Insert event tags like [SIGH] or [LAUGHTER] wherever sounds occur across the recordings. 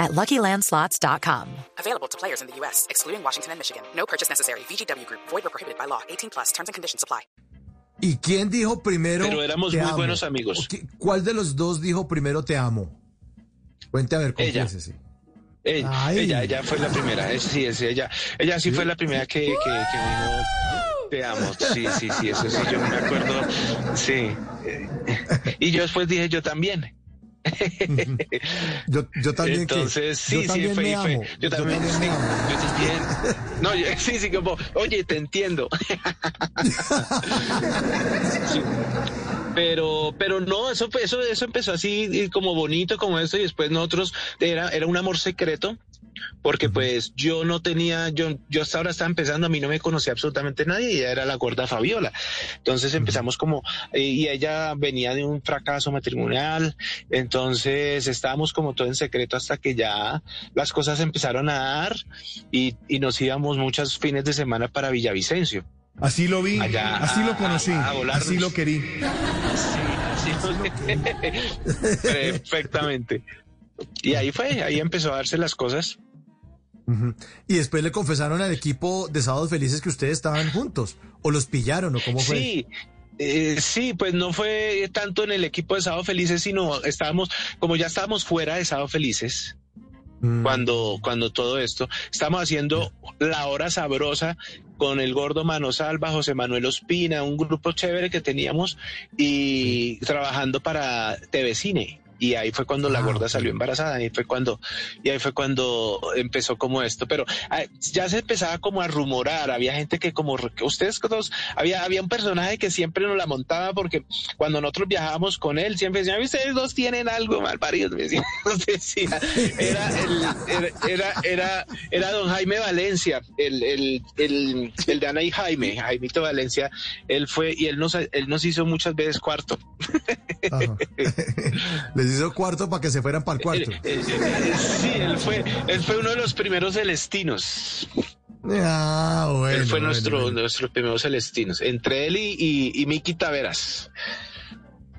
at LuckyLandSlots.com. Available to players in the U.S., excluding Washington and Michigan. No purchase necessary. VGW Group. Void or prohibited by law. 18 plus. Terms and conditions apply. ¿Y quién dijo primero Pero éramos te muy amo? buenos amigos. ¿O qué- ¿Cuál de los dos dijo primero te amo? Cuente a ver, Ella. confiésese. Ella, ella, ella fue la primera, es- sí, es ella, ella sí fue la primera que, que, que dijo, te amo, sí, sí, sí, eso sí, yo me acuerdo, sí. Y yo después dije, yo también. Yo, yo también Entonces, sí, sí, yo también, yo también. No, yo- [LAUGHS] sí, sí, como, oye, te entiendo. [LAUGHS] Sí. Pero, pero no, eso eso, eso empezó así como bonito como esto y después nosotros era, era un amor secreto porque pues yo no tenía, yo, yo hasta ahora estaba empezando, a mí no me conocía absolutamente nadie y ella era la gorda Fabiola. Entonces empezamos como, eh, y ella venía de un fracaso matrimonial, entonces estábamos como todo en secreto hasta que ya las cosas empezaron a dar y, y nos íbamos muchos fines de semana para Villavicencio. Así lo vi, Allá, así lo conocí, a- a volarnos. así lo querí. [LAUGHS] Sí, [LAUGHS] Perfectamente. Y ahí fue, ahí empezó a darse las cosas. Y después le confesaron al equipo de Sábados Felices que ustedes estaban juntos. ¿O los pillaron o cómo fue? Sí. eh, sí, pues no fue tanto en el equipo de Sábado Felices, sino estábamos, como ya estábamos fuera de Sábado Felices, Mm. cuando, cuando todo esto, estamos haciendo la hora sabrosa con el gordo Mano Salva, José Manuel Ospina, un grupo chévere que teníamos y trabajando para TV Cine. Y ahí fue cuando la Ah, gorda salió embarazada, y fue cuando, y ahí fue cuando empezó como esto, pero ah, ya se empezaba como a rumorar, había gente que como, ustedes todos, había, había un personaje que siempre nos la montaba porque cuando nosotros viajábamos con él, siempre decían, ustedes dos tienen algo mal paridos, me decía, [LAUGHS] nos decía. Era, el- era, era, era, era don Jaime Valencia, el, el, el, el de Ana y Jaime, Jaimito Valencia, él fue, y él nos, él nos hizo muchas veces cuarto. [LAUGHS] Les hizo cuarto para que se fueran para el cuarto. Eh, eh, sí, él fue, él fue uno de los primeros celestinos. Ah, bueno. él fue bueno, nuestro, bueno. nuestros primeros celestinos. Entre él y, y, y Miki Taveras.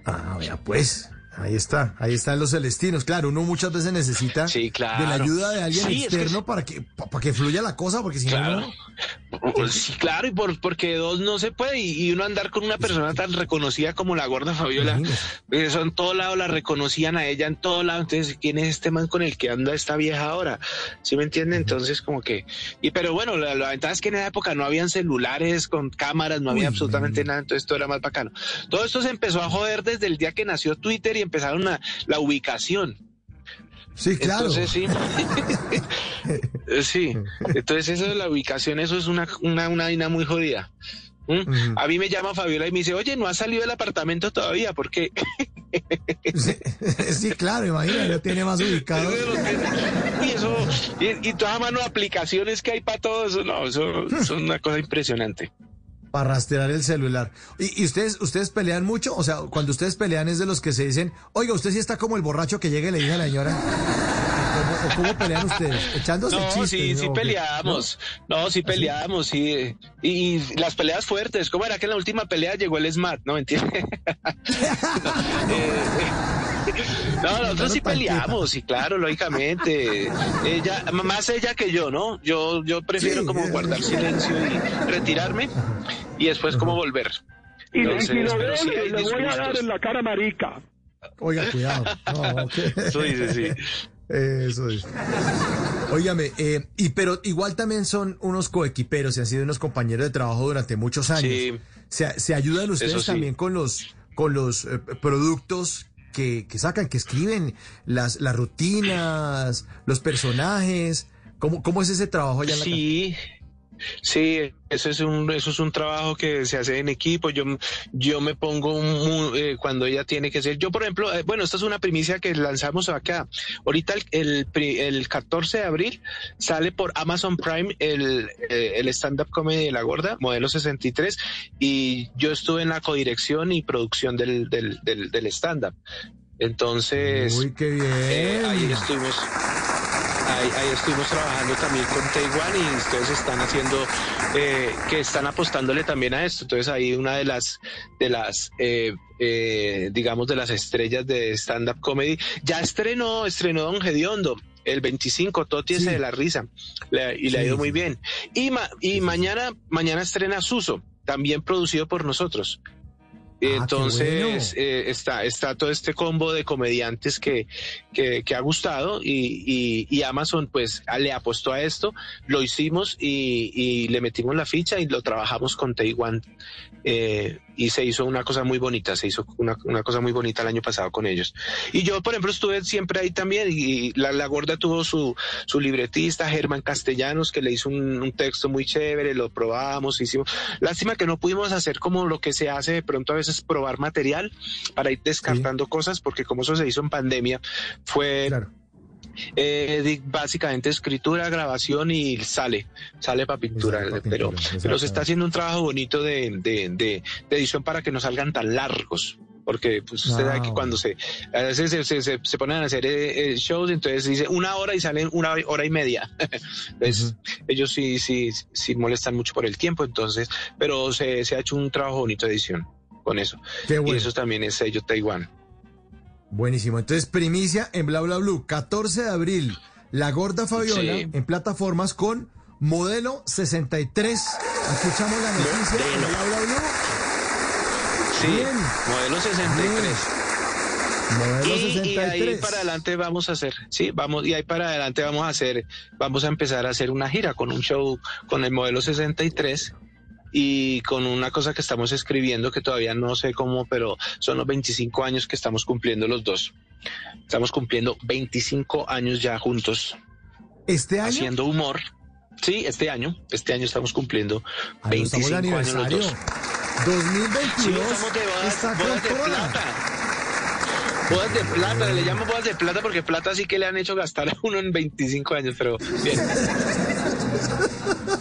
Ah, vea, pues. Ahí está, ahí están los celestinos. Claro, uno muchas veces necesita Sí, claro. de la ayuda de alguien Sí, es que externo para que pa- para que fluya la cosa, porque si Claro. no, Sí, claro, y por, porque dos no se puede, y, y uno andar con una persona tan reconocida como la gorda Fabiola, eso en todo lado la reconocían a ella en todo lado, entonces, ¿quién es este man con el que anda esta vieja ahora? ¿Sí me entiende? Entonces, como que, y pero bueno, la, la ventaja es que en esa época no habían celulares con cámaras, no había Uy, absolutamente nada, entonces todo era más bacano. Todo esto se empezó a joder desde el día que nació Twitter y empezaron a, la ubicación. Sí, claro. Entonces sí. [LAUGHS] sí. Entonces eso de la ubicación, eso es una, una, una vaina muy jodida. ¿Mm? Ujú. A mí me llama Fabiola y me dice, oye, no ha salido del apartamento todavía, porque [LAUGHS] Sí, sí, claro, imagina, ya tiene más ubicado. y eso, y, y toda mano de aplicaciones que hay para todo eso, no, eso, eso es una cosa impresionante. Para rastrear el celular. ¿Y, y ustedes ustedes pelean mucho? O sea, cuando ustedes pelean es de los que se dicen, oiga, usted sí está como el borracho que llega y le dice a la señora. ¿Cómo, o cómo pelean ustedes? Echándose No, chistes. sí, sí ¿no? peleamos. No, sí peleamos, sí. Y, y las peleas fuertes, ¿cómo era que en la última pelea llegó el SMAT? No, mentira. [LAUGHS] No, nosotros sí peleamos, sí, claro, lógicamente. Ella, más ella que yo, ¿no? Yo, yo prefiero Sí, como eh, guardar eh. silencio y retirarme y después como volver. Y, Entonces, y lo pero sí hay le voy a dar en la cara marica. Oiga, cuidado. No, ok. [LAUGHS] Eso dice, sí. Eso es. Óigame, eh, y pero igual también son unos coequiperos y han sido unos compañeros de trabajo durante muchos años. Sí. Se, se ayudan ustedes sí. también con los con los eh, productos que, que sacan, que escriben, las, las rutinas, los personajes. ¿Cómo, cómo es ese trabajo allá en la Sí. Sí, eso es un eso es un trabajo que se hace en equipo. Yo yo me pongo un, eh, cuando ella tiene que ser. Yo por ejemplo, eh, bueno, esta es una primicia que lanzamos acá. Ahorita el, el, 14 de abril sale por Amazon Prime el, eh, el stand up comedy de la gorda, modelo 63 y yo estuve en la codirección y producción del del, del, stand up. Entonces, Uy, qué bien. ahí estuvimos ahí, estuvimos trabajando también con Taiwán y ustedes están haciendo, eh, que están apostándole también a esto. Entonces ahí una de las, de las, eh, eh, digamos, de las estrellas de stand-up comedy, ya estrenó, estrenó Don Gediondo. El 25, Toti ese de la risa, y le ha ido muy bien. Y, y mañana, mañana estrena Suso, también producido por nosotros. Ah, Entonces eh, está, está todo este combo de comediantes que, que, ha gustado y, y, Amazon pues le apostó a esto, lo hicimos y, y le metimos la ficha y lo trabajamos con Taiwan eh, y se hizo una cosa muy bonita, se hizo una, una, cosa muy bonita el año pasado con ellos. Y yo, por ejemplo, estuve siempre ahí también y la, la gorda tuvo su, su libretista, Germán Castellanos, que le hizo un, un, texto muy chévere, lo probamos, hicimos. Lástima que no pudimos hacer como lo que se hace de pronto a veces probar material para ir descartando cosas, porque como eso se hizo en pandemia, fue... Eh, básicamente escritura, grabación y sale, sale para pintura, pero, pero se está haciendo un trabajo bonito de, de, edición para que no salgan tan largos porque pues usted sabe que cuando se a veces se, se, ponen a hacer eh, eh, shows entonces dice una hora y salen una hora y media. [LAUGHS] Entonces ellos sí sí sí molestan mucho por el tiempo entonces pero se, se ha hecho un trabajo bonito de edición con eso y eso también es sello Taiwán Buenísimo. Entonces, primicia en Bla Bla Blue, 14 de abril, La Gorda Fabiola en plataformas con modelo 63. Escuchamos la noticia en Bla Bla Blue. Sí, modelo 63. Modelo 63. Y, ahí para adelante vamos a hacer, sí, vamos, y ahí para adelante vamos a hacer, vamos a empezar a hacer una gira con un show con el modelo 63 y con una cosa que estamos escribiendo que todavía no sé cómo, pero son los 25 años que estamos cumpliendo los dos. Estamos cumpliendo 25 años ya juntos. ¿Este año? Haciendo humor. Sí, este año. Este año estamos cumpliendo 25 años los dos. 2022. estamos de bodas, bodas de plata. Bodas de plata, le llamo bodas de plata porque plata sí que le han hecho gastar a uno en 25 años, pero bien. [LAUGHS]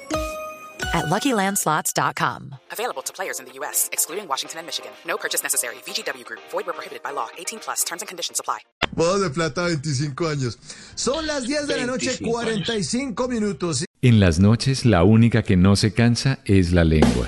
at LuckyLandSlots.com. Available to players in the U.S., excluding Washington and Michigan. No purchase necessary. VGW Group. Void where prohibited by law. 18 plus. Terms and conditions apply. Bodas de plata, 25 años. Son las 10 de la noche, 45 minutos. En las noches, la única que no se cansa es la lengua.